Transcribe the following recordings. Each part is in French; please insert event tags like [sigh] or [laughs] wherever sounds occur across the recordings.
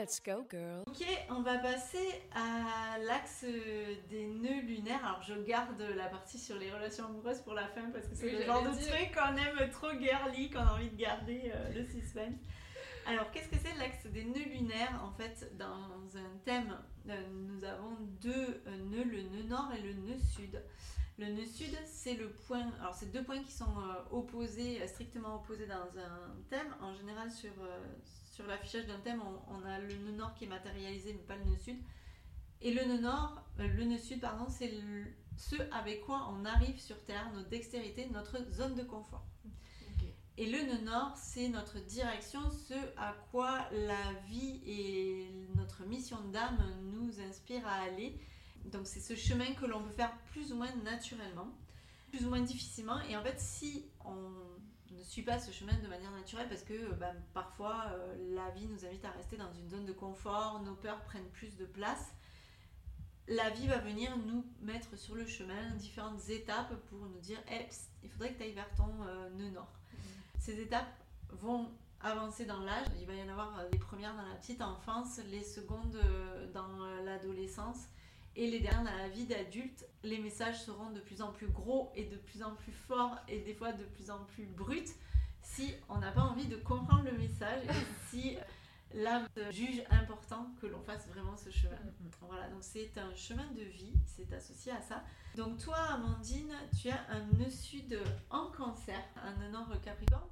Let's go, girl. Ok, on va passer à l'axe des nœuds lunaires. Alors, je garde la partie sur les relations amoureuses pour la fin parce que c'est Oui, le genre de truc qu'on aime trop girly, qu'on a envie de garder euh, le suspense. Alors, qu'est-ce que c'est l'axe des nœuds lunaires En fait, dans un thème, euh, nous avons deux euh, nœuds, le nœud nord et le nœud sud. Le nœud sud, c'est le point. Alors, c'est deux points qui sont euh, opposés, strictement opposés dans un thème. En général, sur, euh, sur l'affichage d'un thème, on, on a le nœud nord qui est matérialisé, mais pas le nœud sud. Et le nœud nord, euh, le nœud sud, pardon, c'est ce avec quoi on arrive sur Terre, notre dextérité, notre zone de confort. Et le nœud nord, c'est notre direction, ce à quoi la vie et notre mission d'âme nous inspirent à aller. Donc c'est ce chemin que l'on peut faire plus ou moins naturellement, plus ou moins difficilement. Et en fait, si on ne suit pas ce chemin de manière naturelle, parce que euh, ben, parfois euh, la vie nous invite à rester dans une zone de confort, nos peurs prennent plus de place, la vie va venir nous mettre sur le chemin différentes étapes pour nous dire hey, psst, il faudrait que tu ailles vers ton euh, nœud nord. Ces étapes vont avancer dans l'âge. Il va y en avoir les premières dans la petite enfance, les secondes dans l'adolescence et les dernières dans la vie d'adulte. Les messages seront de plus en plus gros et de plus en plus forts et des fois de plus en plus bruts si on n'a pas envie de comprendre le message et [laughs] si l'âme juge important que l'on fasse vraiment ce chemin. Voilà, donc c'est un chemin de vie, c'est associé à ça. Donc toi, Amandine, tu as un nœud sud en cancer, un nœud nord capricorne,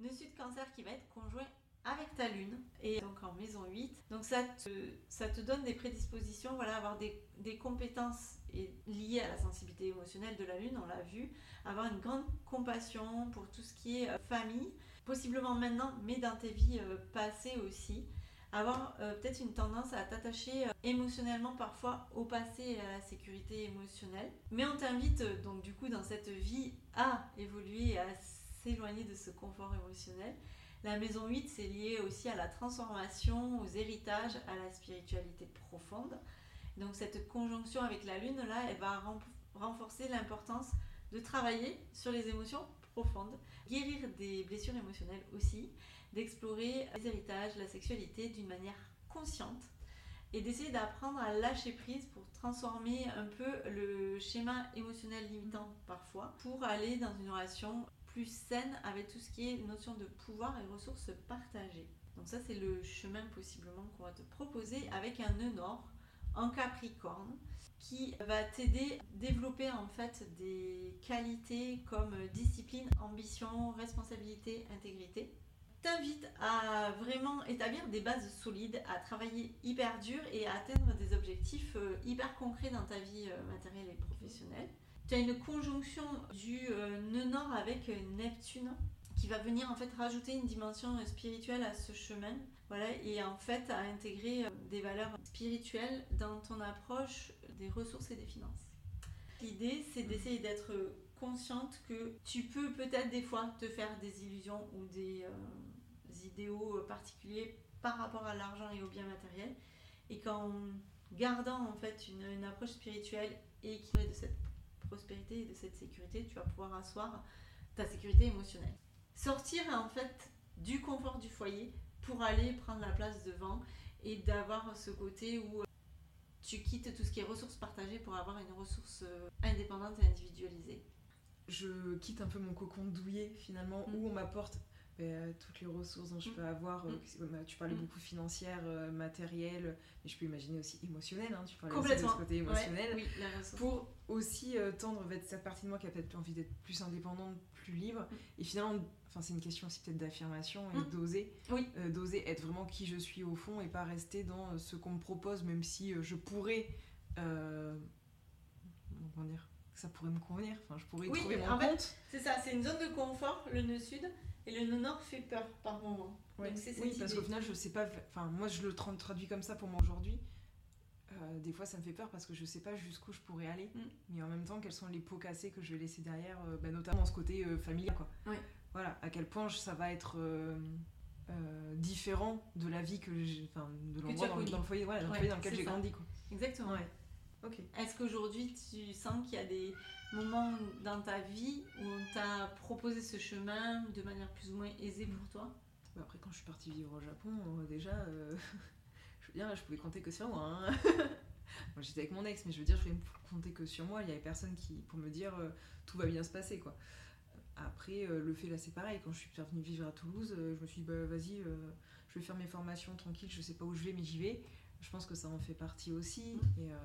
nœud sud cancer qui va être conjoint avec ta lune et donc en maison 8. Donc ça te, ça te donne des prédispositions, voilà, avoir des, des compétences liées à la sensibilité émotionnelle de la lune, on l'a vu, avoir une grande compassion pour tout ce qui est euh, famille, possiblement maintenant, mais dans tes vies euh, passées aussi avoir euh, peut-être une tendance à t'attacher émotionnellement parfois au passé et à la sécurité émotionnelle. Mais on t'invite donc du coup dans cette vie à évoluer et à s'éloigner de ce confort émotionnel. La maison 8, c'est lié aussi à la transformation, aux héritages, à la spiritualité profonde. Donc cette conjonction avec la lune, là, elle va ren- renforcer l'importance de travailler sur les émotions profondes, guérir des blessures émotionnelles aussi, d'explorer les héritages, la sexualité d'une manière consciente et d'essayer d'apprendre à lâcher prise pour transformer un peu le schéma émotionnel limitant parfois pour aller dans une relation plus saine avec tout ce qui est notion de pouvoir et ressources partagées. Donc ça c'est le chemin possiblement qu'on va te proposer avec un nœud nord en Capricorne qui va t'aider à développer en fait des qualités comme discipline, ambition, responsabilité, intégrité t'invite à vraiment établir des bases solides, à travailler hyper dur et à atteindre des objectifs euh, hyper concrets dans ta vie euh, matérielle et professionnelle. Tu as une conjonction du euh, nœud nord avec euh, Neptune qui va venir en fait rajouter une dimension euh, spirituelle à ce chemin. Voilà, et en fait à intégrer des valeurs spirituelles dans ton approche des ressources et des finances. L'idée, c'est d'essayer d'être consciente que tu peux peut-être des fois te faire des illusions ou des idéaux particuliers par rapport à l'argent et aux biens matériels et qu'en gardant en fait une, une approche spirituelle et équilibrée de cette prospérité et de cette sécurité, tu vas pouvoir asseoir ta sécurité émotionnelle. sortir en fait du confort du foyer pour aller prendre la place devant et d'avoir ce côté où tu quittes tout ce qui est ressources partagées pour avoir une ressource euh, indépendante et individualisée. Je quitte un peu mon cocon douillet finalement Mm. où on m'apporte ben, toutes les ressources dont je Mm. peux avoir. euh, Mm. bah, tu parlais Mm. beaucoup financière, euh, matérielle, mais je peux imaginer aussi émotionnel. hein, tu parlais aussi de ce côté émotionnel. Ouais, oui. Pour aussi euh, tendre vers cette partie de moi qui a peut-être envie d'être plus indépendante, plus libre. Et finalement, enfin, c'est une question aussi peut-être d'affirmation et Mm. d'oser. Oui. D'oser être vraiment qui je suis au fond et pas rester dans ce qu'on me propose, même si je pourrais. comment dire Ça pourrait me convenir. Enfin, je pourrais y Oui, trouver mon en fait, compte. C'est ça, c'est une zone de confort, le nœud sud, et le nord fait peur par moment. Ouais. Donc c'est cette Oui, parce qu'au final, je sais pas. Enfin, moi, je le tra- traduis comme ça pour moi aujourd'hui. Euh, des fois, ça me fait peur parce que je sais pas jusqu'où je pourrais aller. Mm. Mais en même temps, quels sont les pots cassés que je vais laisser derrière, euh, bah, notamment ce côté euh, familial, quoi. Oui. Voilà, à quel point je- ça va être euh, différent de la vie que j'ai. Enfin, de l'endroit dans, le- connu. dans le foyer, voilà, dans le Ouais, foyer dans lequel j'ai grandi, quoi. Exactement. Ouais. Est-ce qu'aujourd'hui tu sens qu'il y a des moments dans ta vie où on t'a proposé ce chemin de manière plus ou moins aisée pour toi? Bah, après, quand je suis partie vivre au Japon, euh, déjà, euh, [laughs] je veux dire, je pouvais compter que sur moi. hein. [laughs] moi, j'étais avec mon ex, mais je veux dire, je pouvais compter que sur moi. Il y avait personne qui, pour me dire euh, tout va bien se passer, quoi. Après, euh, le fait là, c'est pareil. Quand je suis revenue vivre à Toulouse, je me suis dit, bah, vas-y, je vais faire mes formations tranquille. Je sais pas où je vais, mais j'y vais. Je pense que ça en fait partie aussi. Et, euh,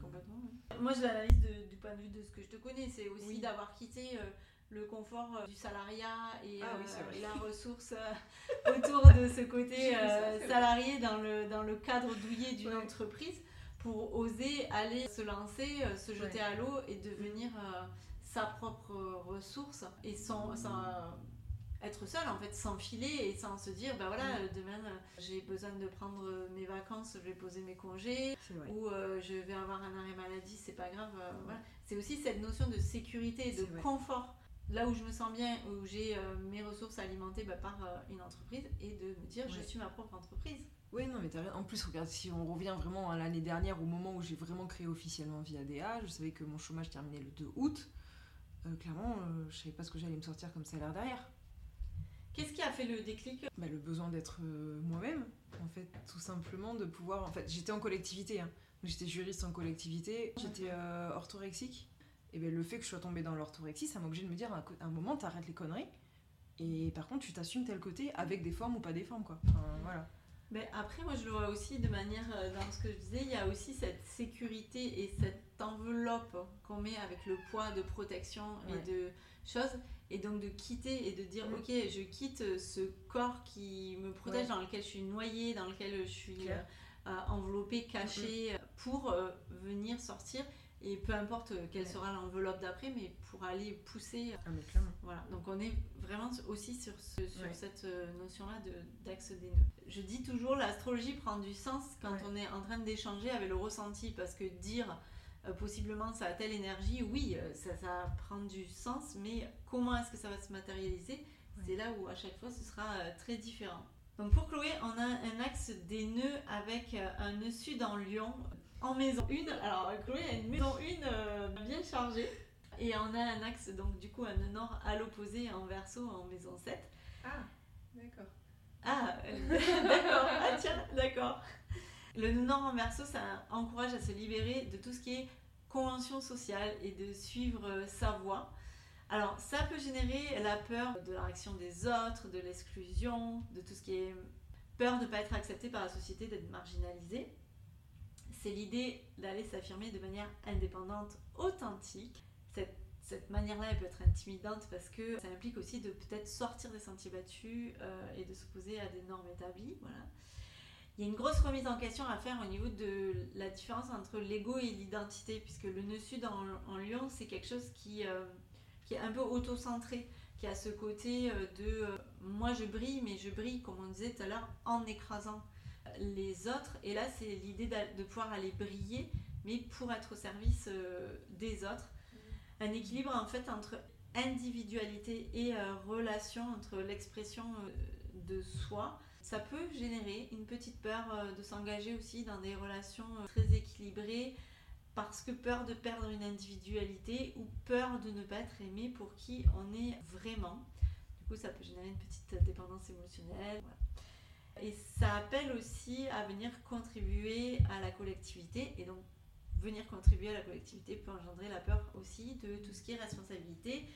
Complètement. Moi, je l'analyse du point de vue de ce que je te connais. C'est aussi Oui. d'avoir quitté euh, le confort euh, du salariat et, Ah oui, euh, et la [laughs] ressource euh, [laughs] autour de ce côté ça, euh, salarié dans le, dans le cadre douillet d'une Ouais. entreprise pour oser aller se lancer, euh, se jeter Ouais. à l'eau et devenir euh, sa propre ressource et sans être seul en fait, sans filer et sans se dire bah voilà, euh, demain euh, j'ai besoin de prendre euh, mes vacances, je vais poser mes congés, ou euh, je vais avoir un arrêt maladie, c'est pas grave. euh, voilà. C'est aussi cette notion de sécurité, de confort. Là où je me sens bien, où j'ai euh, mes ressources alimentées bah, par une entreprise, et de me dire je suis ma propre entreprise. Oui, non, mais t'as. En plus, regarde, si on revient vraiment à l'année dernière, au moment où j'ai vraiment créé officiellement Via DA, je savais que mon chômage terminait le 2 août. Euh, clairement, euh, je savais pas ce que j'allais me sortir comme salaire derrière. Qu'est-ce qui a fait le déclic? Bah, le besoin d'être euh, moi-même, en fait, tout simplement, de pouvoir. En fait, j'étais en collectivité, hein. J'étais juriste en collectivité, j'étais euh, orthorexique. Et ben, le fait que je sois tombée dans l'orthorexie, ça m'a obligé de me dire à un moment, t'arrêtes les conneries. Et par contre, tu t'assumes tel côté avec des formes ou pas des formes, quoi. Enfin, voilà. Mais après, moi, je le vois aussi de manière, euh, dans ce que je disais, il y a aussi cette sécurité et cette enveloppe qu'on met avec le poids de protection Ouais. et de choses. Et donc de quitter et de dire, ok, je quitte ce corps qui me protège, Ouais. dans lequel je suis noyée, dans lequel je suis euh, euh, enveloppée, cachée, euh, pour euh, venir sortir. Et peu importe euh, quelle Ouais. sera l'enveloppe d'après, mais pour aller pousser Ah, mais voilà, donc on est vraiment aussi sur, ce- sur Ouais. cette euh, notion-là de- d'axe des nœuds. Je dis toujours, l'astrologie prend du sens quand on est en train d'échanger avec le ressenti, parce que dire euh, possiblement ça a telle énergie, oui, euh, ça, ça prend du sens, mais comment est-ce que ça va se matérialiser? C'est là où à chaque fois ce sera euh, très différent. Donc pour Chloé, on a un axe des nœuds avec euh, un nœud sud en lion en maison 1. Alors Chloé a une maison 1 bien chargée. Et on a un axe, donc du coup un nœud nord à l'opposé en verso en maison 7. Ah, d'accord. Ah, euh, [laughs] d'accord, ah tiens, d'accord. Le nœud nord en verso, ça encourage à se libérer de tout ce qui est convention sociale et de suivre euh, sa voie. Alors, ça peut générer la peur de la réaction des autres, de l'exclusion, de tout ce qui est peur de ne pas être accepté par la société, d'être marginalisé. C'est l'idée d'aller s'affirmer de manière indépendante, authentique. Cette, cette manière-là, elle peut être intimidante parce que ça implique aussi de peut-être sortir des sentiers battus euh, et de s'opposer à des normes établies. Voilà. Il y a une grosse remise en question à faire au niveau de la différence entre l'ego et l'identité, puisque le nœud sud en, lion, c'est quelque chose qui, euh, qui est un peu auto-centré, qui a ce côté euh, de euh, moi je brille, mais je brille, comme on disait tout à l'heure, en écrasant les autres. Et là, c'est l'idée de pouvoir aller briller, mais pour être au service des autres. Un équilibre en fait entre individualité et relation, entre l'expression de soi. Ça peut générer une petite peur euh, de s'engager aussi dans des relations euh, très équilibrées parce que peur de perdre une individualité ou peur de ne pas être aimé pour qui on est vraiment. Du coup, ça peut générer une petite dépendance émotionnelle. Et ça appelle aussi à venir contribuer à la collectivité. Et donc, venir contribuer à la collectivité peut engendrer la peur aussi de tout ce qui est responsabilité,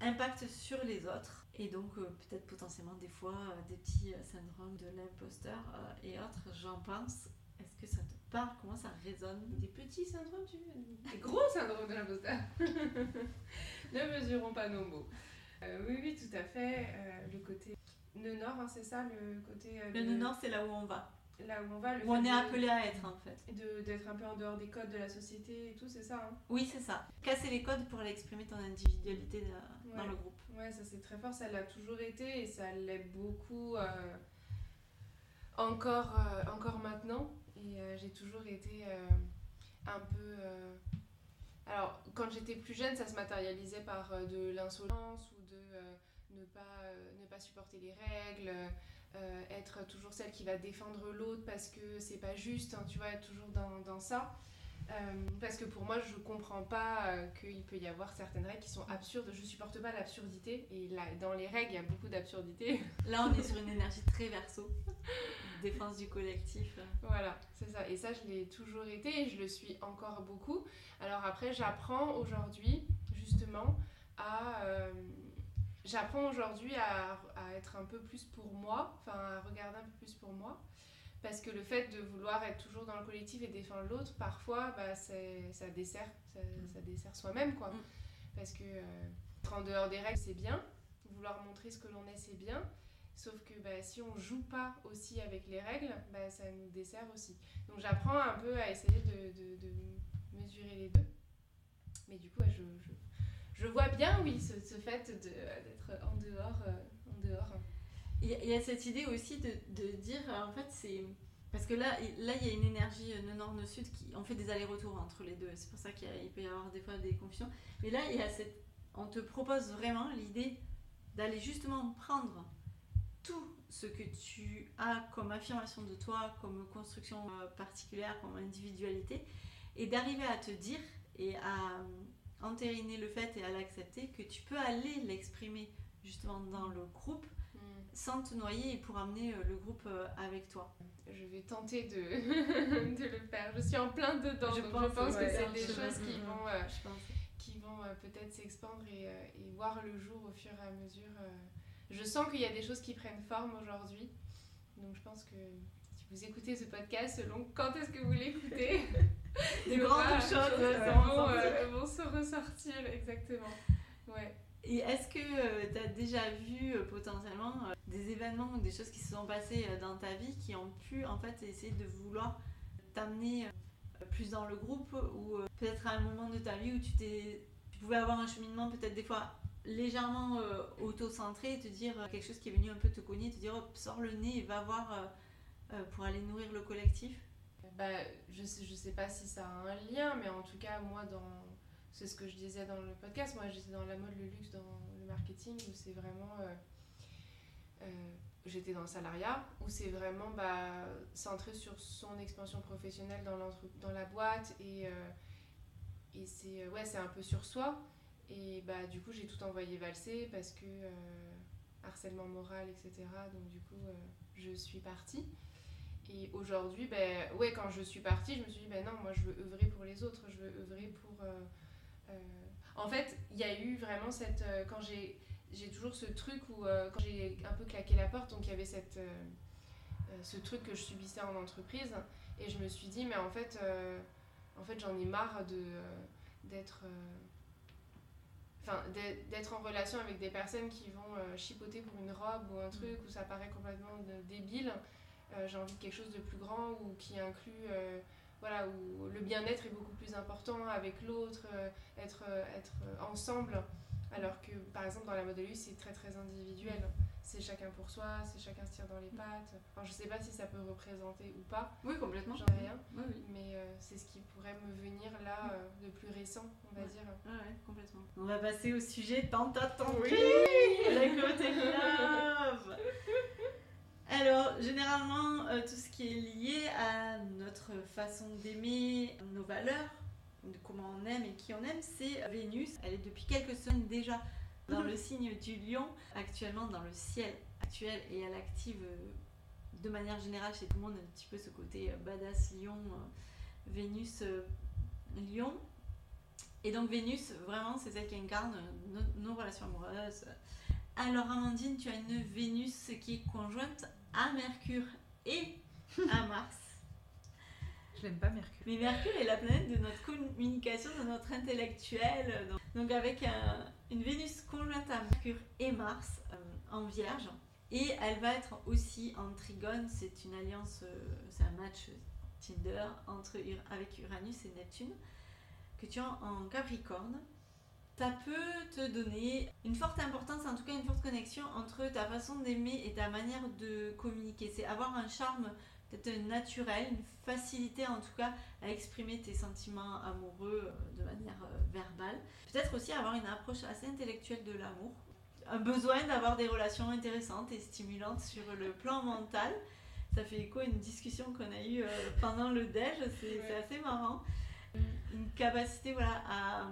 impact sur les autres. Et donc, euh, peut-être potentiellement des fois euh, des petits euh, syndromes de l'imposteur et autres, j'en pense. Est-ce que ça te parle? Comment ça résonne? Des petits syndromes, tu veux? Des gros syndromes de l'imposteur? [laughs] ne mesurons pas nos mots. Oui, oui, tout à fait. Le côté nœud nord, hein, c'est ça, le côté. Le nœud nord, c'est là où on va. Là où on va, le Où on est de- appelé à être, en fait. de- D'être un peu en dehors des codes de la société et tout, c'est ça. Hein? Oui, c'est ça. Casser les codes pour aller exprimer ton individualité dans, dans Ouais. le groupe. Ouais, ça c'est très fort, ça l'a toujours été et ça l'est beaucoup euh, encore, euh, encore maintenant. Et euh, j'ai toujours été un peu. Alors, quand j'étais plus jeune, ça se matérialisait par de l'insolence ou de ne, pas, ne pas supporter les règles, être toujours celle qui va défendre l'autre parce que c'est pas juste, hein, tu vois, être toujours dans, dans ça. Euh, parce que pour moi, je comprends pas euh, qu'il peut y avoir certaines règles qui sont absurdes. Je supporte pas l'absurdité. Et là, dans les règles, il y a beaucoup d'absurdité. [laughs] Là, on est sur une énergie très verso. Défense du collectif. voilà, c'est ça. Et ça, je l'ai toujours été et je le suis encore beaucoup. Alors après, j'apprends aujourd'hui, justement, à. euh, J'apprends aujourd'hui à, à être un peu plus pour moi, enfin à regarder un peu plus pour moi. Parce que le fait de vouloir être toujours dans le collectif et défendre l'autre, parfois, bah, ça dessert, ça, ça dessert soi-même, quoi. Mm. Parce que euh, être en dehors des règles, c'est bien. Vouloir montrer ce que l'on est, c'est bien. Sauf que bah, si on joue pas aussi avec les règles, bah, ça nous dessert aussi. Donc j'apprends un peu à essayer de, de- de mesurer les deux. Mais du coup, ouais, je, je, je vois bien, oui, ce, ce fait de- d'être en dehors. euh, en dehors. Il y, a- cette idée aussi de, de dire, en fait, c'est. Parce que là, là, il y a une énergie euh, nœud nord, nœud sud qui. On fait des allers-retours entre les deux. C'est pour ça qu'il peut y avoir des fois des confusions. Mais là, il y a cette. On te propose vraiment l'idée d'aller justement prendre tout ce que tu as comme affirmation de toi, comme construction euh, particulière, comme individualité, et d'arriver à te dire et à euh, entériner le fait et à l'accepter que tu peux aller l'exprimer justement dans le groupe. Sans te noyer et pour amener euh, le groupe euh, avec toi. Je vais tenter de, [laughs] de le faire. Je suis en plein dedans, Je donc pense, je pense ouais, que c'est des choses chemin. qui Mhm. vont, euh, qui vont euh, peut-être s'expandre et, euh, et voir le jour au fur et à mesure. euh. Je sens qu'il y a des choses qui prennent forme aujourd'hui. Donc je pense que si vous écoutez ce podcast, selon quand est-ce que vous l'écoutez, [laughs] [laughs] Des grandes choses euh, vont, euh, vont se ressortir, exactement. Ouais. Et est-ce que tu as déjà vu euh, potentiellement euh, des événements ou des choses qui se sont passées euh, dans ta vie qui ont pu en fait essayer de vouloir t'amener euh, plus dans le groupe ou euh, peut-être à un moment de ta vie où tu pouvais avoir un cheminement peut-être des fois légèrement euh, auto-centré et te dire euh, quelque chose qui est venu un peu te cogner, te dire hop, sors le nez et va voir euh, euh, pour aller nourrir le collectif? Bah, je sais, je sais pas si ça a un lien, mais en tout cas, moi, dans... c'est ce que je disais dans le podcast. Moi, j'étais dans la mode, le luxe, dans le marketing, où c'est vraiment. euh, euh, j'étais dans le salariat, où c'est vraiment bah, centré sur son expansion professionnelle dans, dans la boîte. Et, euh, et c'est ouais, un peu sur soi. Et bah, du coup, j'ai tout envoyé valser parce que harcèlement moral, etc. Donc, du coup, je suis partie. Et aujourd'hui, ben, ouais, quand je suis partie, je me suis dit, ben non, moi je veux œuvrer pour les autres, je veux œuvrer pour. Euh, En fait, il y a eu vraiment cette. euh, quand j'ai. J'ai toujours ce truc où, euh, quand j'ai un peu claqué la porte, donc il y avait cette, euh, ce truc que je subissais en entreprise, et je me suis dit, mais en fait, euh, en fait j'en ai marre de, d'être. Enfin, d'être- en relation avec des personnes qui vont chipoter pour une robe ou un truc où ça paraît complètement de- débile. J'ai envie de quelque chose de plus grand ou qui inclut voilà où le bien-être est beaucoup plus important avec l'autre euh, être euh, être euh, ensemble alors que par exemple dans la mode de luxe c'est très très individuel c'est chacun pour soi c'est chacun se tire dans les pattes enfin je sais pas si ça peut représenter ou pas Oui, complètement. j'en ai rien Oui, oui. mais euh, c'est ce qui pourrait me venir là euh, de plus récent on va Ouais. dire Ouais, ouais, complètement. On va passer au sujet tant attendu. Oui. La côté love. [laughs] Alors, généralement, euh, tout ce qui est lié à notre façon d'aimer, nos valeurs, de comment on aime et qui on aime, c'est Vénus. Elle est depuis quelques semaines déjà Dans le [laughs] signe du lion, actuellement dans le ciel actuel et elle active euh, de manière générale chez tout le monde un petit peu ce côté euh, badass lion, Vénus lion. Et donc Vénus, vraiment, c'est celle qui incarne nos, nos relations amoureuses. Alors Amandine, tu as une Vénus qui est conjointe à Mercure et à Mars. Je l'aime pas, Mercure. Mais Mercure est la planète de notre communication, de notre intellectuel. Donc, donc avec un- une Vénus conjointe à Mercure et Mars euh, en Vierge. Et elle va être aussi en trigone. C'est une alliance, euh, c'est un match Tinder entre, avec Uranus et Neptune que tu as en Capricorne. Ça peut te donner une forte importance, en tout cas une forte connexion entre ta façon d'aimer et ta manière de communiquer. C'est avoir un charme peut-être naturel, une facilité en tout cas à exprimer tes sentiments amoureux euh, de manière euh, verbale. Peut-être aussi avoir une approche assez intellectuelle de l'amour. Un besoin d'avoir des relations intéressantes et stimulantes sur le plan mental. Ça fait écho à une discussion qu'on a eue euh, pendant le déj, c'est assez marrant. Une capacité voilà, à,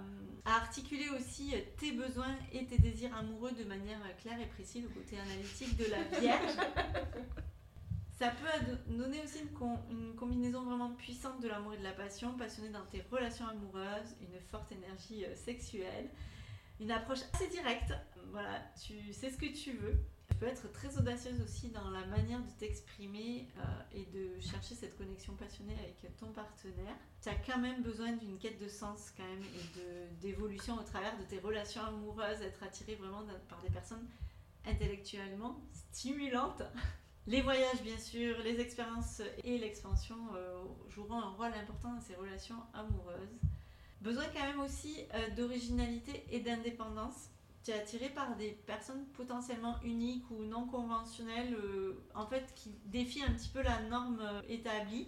à articuler aussi tes besoins et tes désirs amoureux de manière claire et précise, le côté analytique de la Vierge. [laughs] Ça peut donner aussi une, com- une combinaison vraiment puissante de l'amour et de la passion, passionné dans tes relations amoureuses, une forte énergie euh, sexuelle, une approche assez directe. Voilà, tu sais ce que tu veux. Être très audacieuse aussi dans la manière de t'exprimer euh, et de chercher cette connexion passionnée avec ton partenaire. Tu as quand même besoin d'une quête de sens quand même et d'évolution au travers de tes relations amoureuses, être attiré vraiment par des personnes intellectuellement stimulantes. [laughs] Les voyages, bien sûr, les expériences et l'expansion euh, joueront un rôle important dans ces relations amoureuses. Besoin quand même aussi euh, d'originalité et d'indépendance. Tu es attiré par des personnes potentiellement uniques ou non conventionnelles, euh, en fait, qui défient un petit peu la norme euh, établie,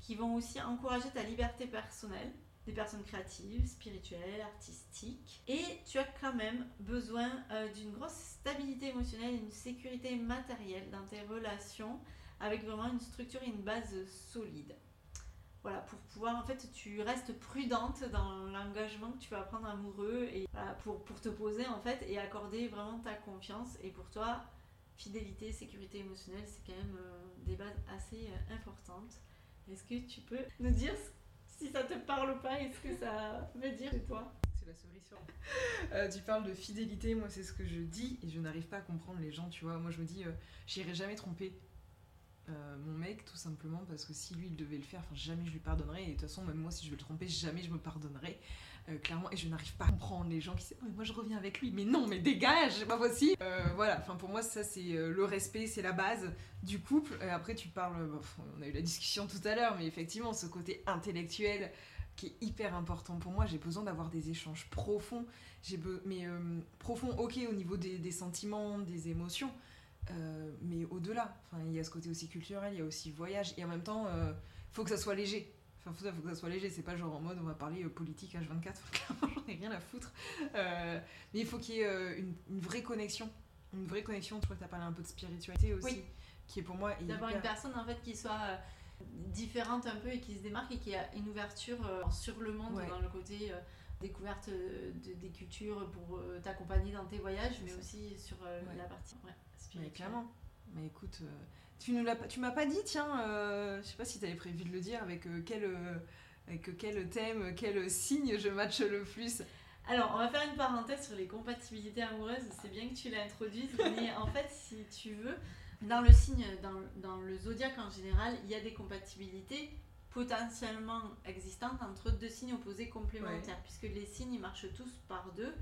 qui vont aussi encourager ta liberté personnelle des personnes créatives, spirituelles, artistiques. Et tu as quand même besoin euh, d'une grosse stabilité émotionnelle et sécurité matérielle dans tes relations avec vraiment une structure et une base solide. Voilà, pour pouvoir, en fait, tu restes prudente dans l'engagement que tu vas prendre amoureux et pour, pour te poser, en fait, et accorder vraiment ta confiance. Et pour toi, fidélité, sécurité émotionnelle, c'est quand même euh, des bases assez euh, importantes. Est-ce que tu peux nous dire si ça te parle ou pas? Et ce que ça veut dire de toi? C'est la cerise [laughs] sur. Euh, tu parles de fidélité, moi c'est ce que je dis et je n'arrive pas à comprendre les gens, tu vois. Moi je me dis, j'irai jamais tromper euh, mon mec tout simplement parce que si lui il devait le faire, jamais je lui pardonnerais et de toute façon, même moi si je vais le tromper, jamais je me pardonnerai. euh, clairement, et je n'arrive pas à comprendre les gens qui disent, moi je reviens avec lui, mais non, mais dégage, c'est pas possible. Euh, voilà, enfin pour moi, ça c'est euh, le respect, c'est la base du couple. Et après, tu parles, euh, on a eu la discussion tout à l'heure, mais effectivement, ce côté intellectuel qui est hyper important pour moi. J'ai besoin d'avoir des échanges profonds, j'ai mais euh, profonds, ok, au niveau des sentiments, des émotions, euh, mais au-delà. Enfin, il y a ce côté aussi culturel, il y a aussi voyage, et en même temps, il faut que ça soit léger. Enfin, faut, faut que ça soit léger, c'est pas genre en mode on va parler euh, politique H24, clairement [laughs] j'en ai rien à foutre. Euh, mais il faut qu'il y ait euh, une, une vraie connexion. Une vraie connexion, crois que t'as parlé un peu de spiritualité aussi, Oui. qui est pour moi D'avoir hyper- une personne en fait qui soit euh, différente un peu et qui se démarque et qui a une ouverture euh, sur le monde Ouais. dans le côté euh, découverte euh, de- des cultures pour euh, t'accompagner dans tes voyages, mais ça. aussi sur euh, Ouais. la partie ouais, Mais spirituelle. clairement. Mais écoute, tu nous l'as pas- tu m'as pas dit, tiens, euh, je sais pas si t'avais prévu de le dire, avec quel, avec quel thème, quel signe je match le plus? Alors, on va faire une parenthèse sur les compatibilités amoureuses. C'est bien que tu l'introduises, mais en fait, si tu veux, dans le signe, dans, dans le zodiaque en général, il y a des compatibilités potentiellement existantes entre deux signes opposés complémentaires, puisque les signes ils marchent tous par deux.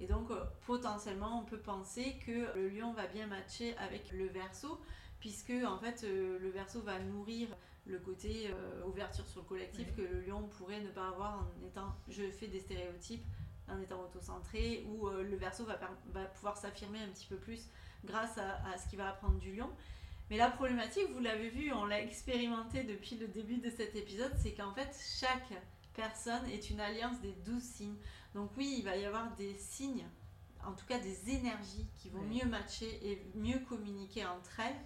Et donc, euh, potentiellement, on peut penser que le lion va bien matcher avec le verso, puisque en fait, euh, le verso va nourrir le côté euh, ouverture sur le collectif Ouais. que le lion pourrait ne pas avoir en étant je fais des stéréotypes en étant autocentré ou euh, le verso va, va pouvoir s'affirmer un petit peu plus grâce à, à ce qu'il va apprendre du lion. Mais la problématique, vous l'avez vu, on l'a expérimenté depuis le début de cet épisode, c'est qu'en fait chaque personne est une alliance des douze signes. Donc oui, il va y avoir des signes, en tout cas des énergies qui vont mieux matcher et mieux communiquer entre elles.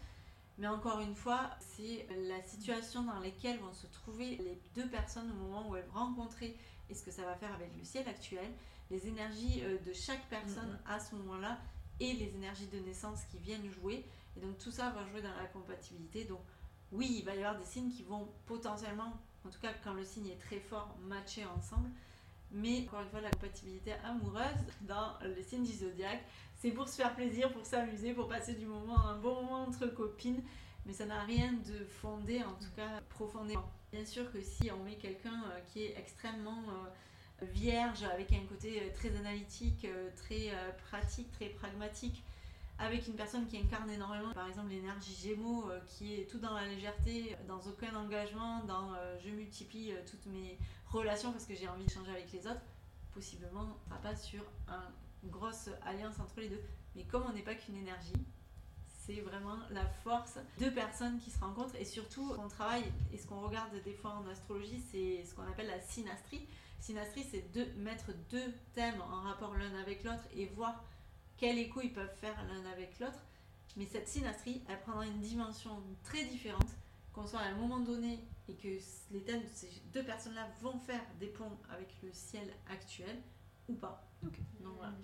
Mais encore une fois, c'est la situation dans laquelle vont se trouver les deux personnes au moment où elles vont rencontrer et ce que ça va faire avec le ciel actuel, les énergies euh, de chaque personne à ce moment-là et les énergies de naissance qui viennent jouer. Et donc tout ça va jouer dans la compatibilité. Donc oui, il va y avoir des signes qui vont potentiellement, en tout cas quand le signe est très fort, matcher ensemble. Mais encore une fois, la compatibilité amoureuse dans les signes du zodiaque, c'est pour se faire plaisir, pour s'amuser, pour passer du moment, un bon moment entre copines. Mais ça n'a rien de fondé, en tout cas profondément. Bien sûr que si on met quelqu'un euh, qui est extrêmement euh, vierge, avec un côté euh, très analytique, très pratique, très pragmatique, avec une personne qui incarne énormément, par exemple l'énergie Gémeaux, qui est tout dans la légèreté, dans aucun engagement, dans je multiplie toutes mes relations parce que j'ai envie d'échanger avec les autres, possiblement pas sur une grosse alliance entre les deux. Mais comme on n'est pas qu'une énergie, c'est vraiment la force de personnes qui se rencontrent et surtout on travaille et ce qu'on regarde des fois en astrologie c'est ce qu'on appelle la synastrie. Synastrie c'est de mettre deux thèmes en rapport l'un avec l'autre et voir quel écho ils peuvent faire l'un avec l'autre. Mais cette synastrie elle prendra une dimension très différente qu'on soit à un moment donné et que les thèmes de ces deux personnes-là vont faire des ponts avec le ciel actuel ou pas. Donc voilà.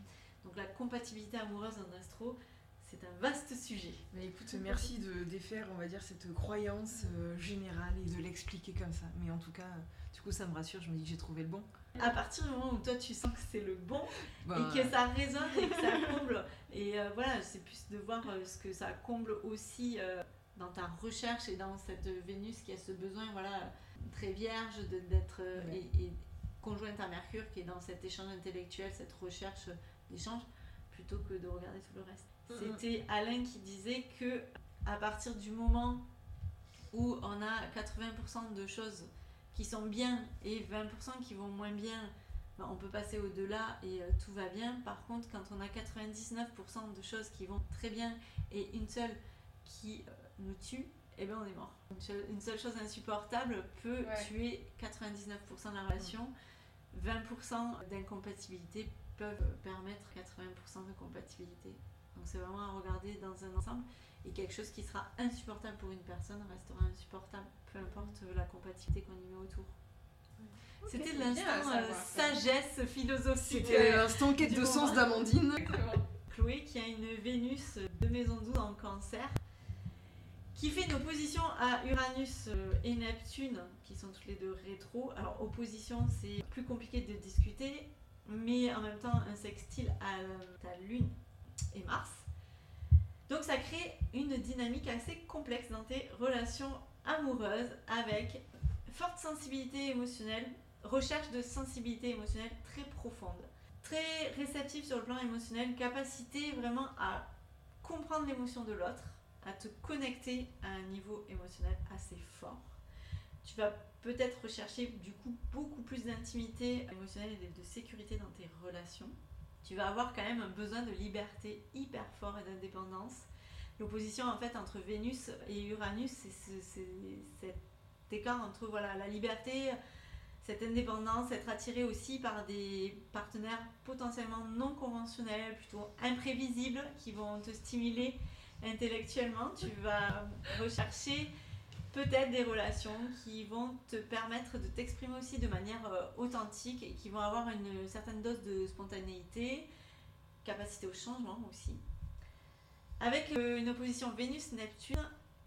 Donc la compatibilité amoureuse en astro, c'est un vaste sujet. Mais écoute, merci de défaire, on va dire, cette croyance euh, générale et de l'expliquer comme ça. Mais en tout cas, du coup, ça me rassure, je me dis que j'ai trouvé le bon. À partir du moment où toi tu sens que c'est le bon bah, et que ça résonne et que ça [laughs] comble, et euh, voilà, c'est plus de voir euh, ce que ça comble aussi dans ta recherche et dans cette Vénus qui a ce besoin, voilà, très vierge d'être et, conjointe à Mercure qui est dans cet échange intellectuel, cette recherche d'échange, plutôt que de regarder tout le reste. C'était Alain qui disait que à partir du moment où on a 80% de choses qui sont bien et 20% qui vont moins bien, ben, on peut passer au-delà et euh, tout va bien. Par contre, quand on a 99% de choses qui vont très bien et une seule qui euh, nous tue, eh ben on est mort. Une seule, chose insupportable peut tuer 99% de la relation. 20% d'incompatibilité peuvent permettre 80% de compatibilité. Donc c'est vraiment à regarder dans un ensemble. Et quelque chose qui sera insupportable pour une personne restera insupportable, peu importe la compatibilité qu'on y met autour. C'était l'instant euh, sagesse philosophique. C'était l'instant quête de sens d'Amandine. Chloé qui a une Vénus de maison 12 en cancer qui fait une opposition à Uranus euh, et Neptune, qui sont tous les deux rétro. Alors, opposition, c'est plus compliqué de discuter, mais en même temps, un sextile à ta Lune et Mars. Donc ça crée une dynamique assez complexe dans tes relations amoureuses avec forte sensibilité émotionnelle, recherche de sensibilité émotionnelle très profonde, très réceptif sur le plan émotionnel, capacité vraiment à comprendre l'émotion de l'autre, à te connecter à un niveau émotionnel assez fort. Tu vas peut-être rechercher du coup beaucoup plus d'intimité émotionnelle et de sécurité dans tes relations tu vas avoir quand même un besoin de liberté hyper fort et d'indépendance. L'opposition en fait entre Vénus et Uranus, c'est cet écart entre voilà, la liberté, cette indépendance, être attiré aussi par des partenaires potentiellement non conventionnels, plutôt imprévisibles, qui vont te stimuler intellectuellement. Tu vas rechercher peut-être des relations qui vont te permettre de t'exprimer aussi de manière euh, authentique et qui vont avoir une certaine dose de spontanéité, capacité au changement aussi. Avec une opposition Vénus-Neptune,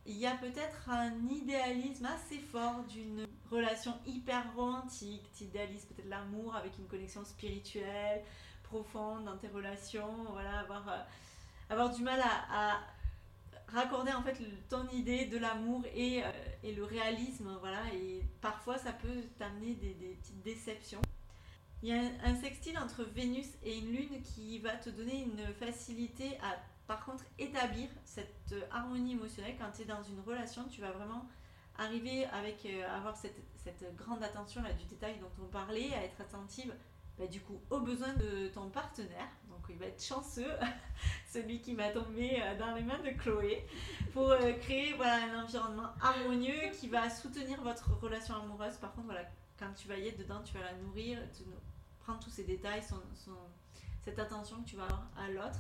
il y a peut-être un idéalisme assez fort d'une relation hyper romantique. Tu idéalises peut-être l'amour avec une connexion spirituelle profonde dans tes relations, voilà, avoir, euh, avoir du mal à raccorder en fait ton idée de l'amour et, euh, et, le réalisme, voilà, et parfois ça peut t'amener des, petites déceptions. Il y a un, sextile entre Vénus et une lune qui va te donner une facilité à par contre établir cette harmonie émotionnelle quand tu es dans une relation, tu vas vraiment arriver avec euh, avoir cette, cette, grande attention là, du détail dont on parlait, à être attentive bah, du coup aux besoins de ton partenaire. Donc il va être chanceux, [laughs] celui qui va tomber euh, dans les mains de Chloé, pour euh, créer un environnement harmonieux qui va soutenir votre relation amoureuse. Par contre, quand tu vas y être dedans, tu vas la nourrir, prendre tous ces détails, cette attention que tu vas avoir à l'autre.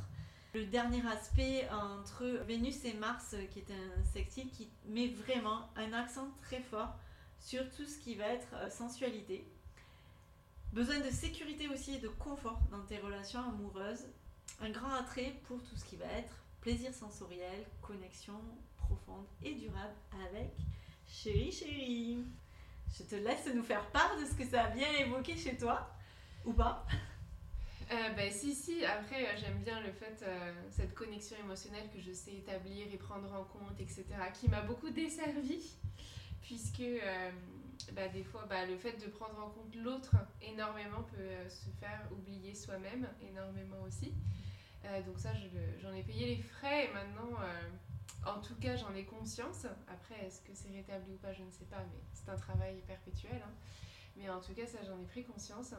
Le dernier aspect entre Vénus et Mars, qui est un sextile qui met vraiment un accent très fort sur tout ce qui va être euh, sensualité Besoin de sécurité aussi et de confort dans tes relations amoureuses. Un grand attrait pour tout ce qui va être plaisir sensoriel, connexion profonde et durable avec Chérie Chérie. Je te laisse nous faire part de ce que ça a bien évoqué chez toi, ou pas? Euh, ben si, si, après euh, j'aime bien le fait, euh, cette connexion émotionnelle que je sais établir et prendre en compte, etc., qui m'a beaucoup desservi, puisque euh, bah, des fois bah, le fait de prendre en compte l'autre énormément peut euh, se faire oublier soi-même énormément aussi. Euh, donc ça, j'en ai payé les frais et maintenant, euh, en tout cas, j'en ai conscience. Après, est-ce que c'est rétabli ou pas, je ne sais pas, mais c'est un travail perpétuel. hein. Mais en tout cas, ça, j'en ai pris conscience.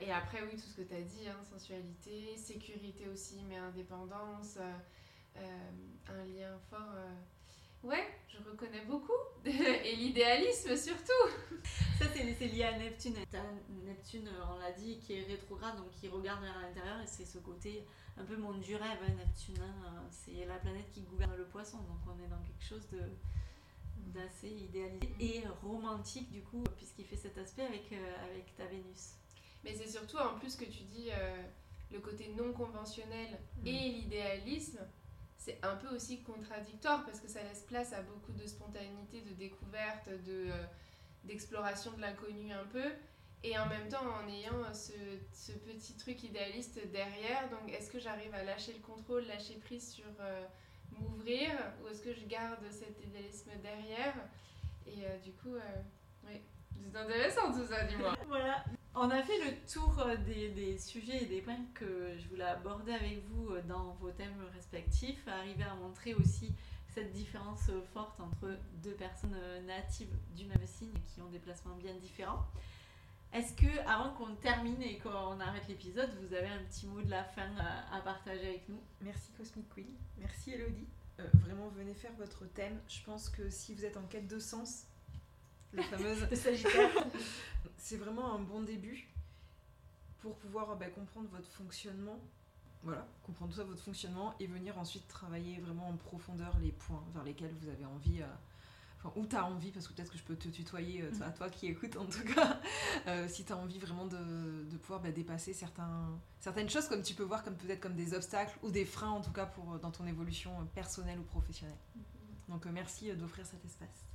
Et après, oui, tout ce que tu as dit, hein, sensualité, sécurité aussi, mais indépendance, un lien fort. Ouais, je reconnais beaucoup. [laughs] et l'idéalisme surtout. Ça, c'est lié à Neptune. Neptune, euh, on l'a dit, qui est rétrograde, donc qui regarde vers l'intérieur, et c'est ce côté un peu monde du rêve, hein, Neptune. hein, c'est la planète qui gouverne le poisson, donc on est dans quelque chose de d'assez idéalisé et romantique du coup puisqu'il fait cet aspect avec, euh, avec ta Vénus. Mais c'est surtout en plus que tu dis euh, le côté non conventionnel et l'idéalisme, c'est un peu aussi contradictoire parce que ça laisse place à beaucoup de spontanéité, de découverte, de, euh, d'exploration de l'inconnu un peu. Et en même temps, en ayant ce, ce petit truc idéaliste derrière, donc est-ce que j'arrive à lâcher le contrôle, lâcher prise sur euh, m'ouvrir, ou est-ce que je garde cet idéalisme derrière? Et euh, du coup, euh, oui, c'est intéressant tout ça, dis-moi. [laughs] Voilà, on a fait le tour euh, des, sujets et des points que je voulais aborder avec vous euh, dans vos thèmes respectifs, arriver à montrer aussi cette différence euh, forte entre deux personnes natives du même signe qui ont des placements bien différents. Est-ce que, avant qu'on termine et qu'on arrête l'épisode, vous avez un petit mot de la fin à, partager avec nous? Merci Cosmic Queen, merci Elodie. Vraiment, venez faire votre thème. Je pense que si vous êtes en quête de sens, la fameuse, [laughs] de Sagittaire [laughs] c'est vraiment un bon début pour pouvoir bah, comprendre votre fonctionnement. Voilà, comprendre tout ça, votre fonctionnement, et venir ensuite travailler vraiment en profondeur les points vers lesquels vous avez envie. euh, Enfin, où tu as envie, parce que peut-être que je peux te tutoyer, euh, à toi qui écoutes en tout cas, [laughs] euh, si tu as envie vraiment de, de pouvoir bah, dépasser certains, certaines choses, comme tu peux voir comme peut-être comme des obstacles ou des freins en tout cas pour, euh, dans ton évolution euh, personnelle ou professionnelle. Donc euh, merci d'offrir cet espace.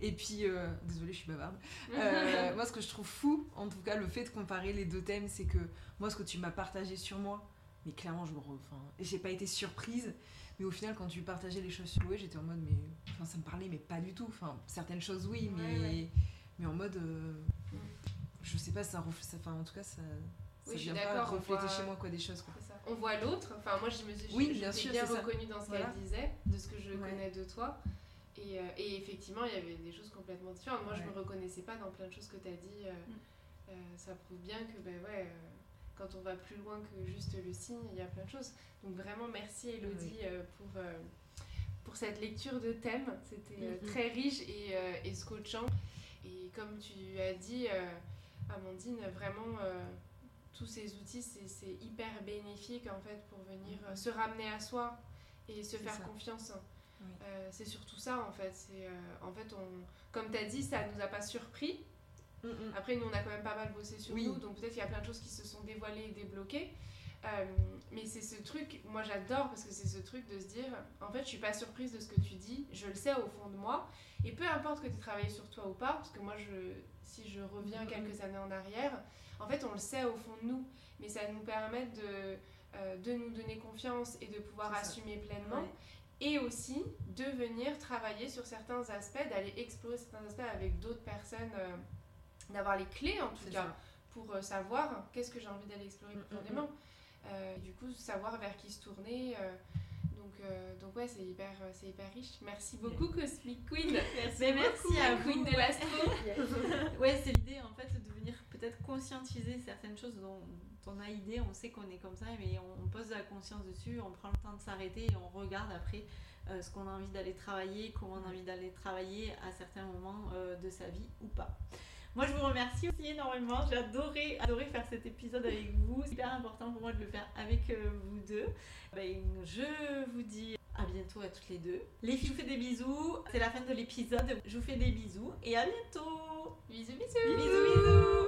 Et puis, euh, désolée, je suis bavarde. [laughs] Euh, moi, ce que je trouve fou, en tout cas, le fait de comparer les deux thèmes, c'est que moi, ce que tu m'as partagé sur moi, mais clairement, je me re... enfin, j'ai pas été surprise. Mais au final, quand tu partageais les choses sur Chloé, j'étais en mode, mais enfin, ça me parlait, mais pas du tout. Enfin, certaines choses, oui, mais, Ouais, ouais. mais en mode, euh, je sais pas, ça, ref- ça, enfin, en tout cas, ça, ça Oui, je suis d'accord, refléter voit- chez moi quoi des choses. Quoi. Ça. On voit l'autre. Enfin, moi, je me suis Oui, je bien sûr, reconnue dans ce Voilà. qu'elle disait, de ce que je Ouais. connais de toi. Et, euh, et effectivement, il y avait des choses complètement différentes. Moi, je Ouais. me reconnaissais pas dans plein de choses que tu as dit. euh, Mm. euh, ça prouve bien que, ben ouais, quand on va plus loin que juste le signe, il y a plein de choses. Donc, vraiment, merci Elodie pour, pour cette lecture de thème. C'était Mhm. très riche et, et scotchant. Et comme tu as dit, Amandine, vraiment. tous ces outils, c'est hyper bénéfique en fait pour venir euh, se ramener à soi et se faire ça. confiance. Oui. Euh, c'est surtout ça en fait. C'est euh, en fait on, comme tu as dit, ça nous a pas surpris. Mm, mm. Après nous on a quand même pas mal bossé sur Oui. nous, donc peut-être qu'il y a plein de choses qui se sont dévoilées et débloquées. Euh, mais c'est ce truc, moi j'adore parce que c'est ce truc de se dire, en fait je suis pas surprise de ce que tu dis, je le sais au fond de moi, et peu importe que tu aies travaillé sur toi ou pas, parce que moi je, si je reviens Mhm. quelques années en arrière, en fait on le sait au fond de nous, mais ça nous permet de, euh, de nous donner confiance et de pouvoir assumer pleinement, Ouais. Et aussi de venir travailler sur certains aspects, d'aller explorer certains aspects avec d'autres personnes, euh, d'avoir les clés en tout cas ça. pour euh, savoir qu'est-ce que j'ai envie d'aller explorer Mm, mm, profondément. Euh, du coup, savoir vers qui se tourner. donc, donc ouais, c'est hyper, c'est hyper riche. Merci beaucoup, Cosmic Queen. [laughs] Merci, Mais merci beaucoup, à vous. Queen de l'astro. [laughs] Ouais, c'est l'idée en fait de venir peut-être conscientiser certaines choses dont on a idée, on sait qu'on est comme ça, mais on, on pose la conscience dessus, on prend le temps de s'arrêter et on regarde après euh, ce qu'on a envie d'aller travailler, comment on a envie d'aller travailler à certains moments euh, de sa vie ou pas. Moi, je vous remercie aussi énormément. J'ai adoré, adoré faire cet épisode avec vous. C'est hyper important pour moi de le faire avec euh, vous deux. Ben, je vous dis À bientôt à toutes les deux. Les filles, je vous fais des bisous. C'est la fin de l'épisode. Je vous fais des bisous et à bientôt. Bisous, bisous. Bisous, bisous.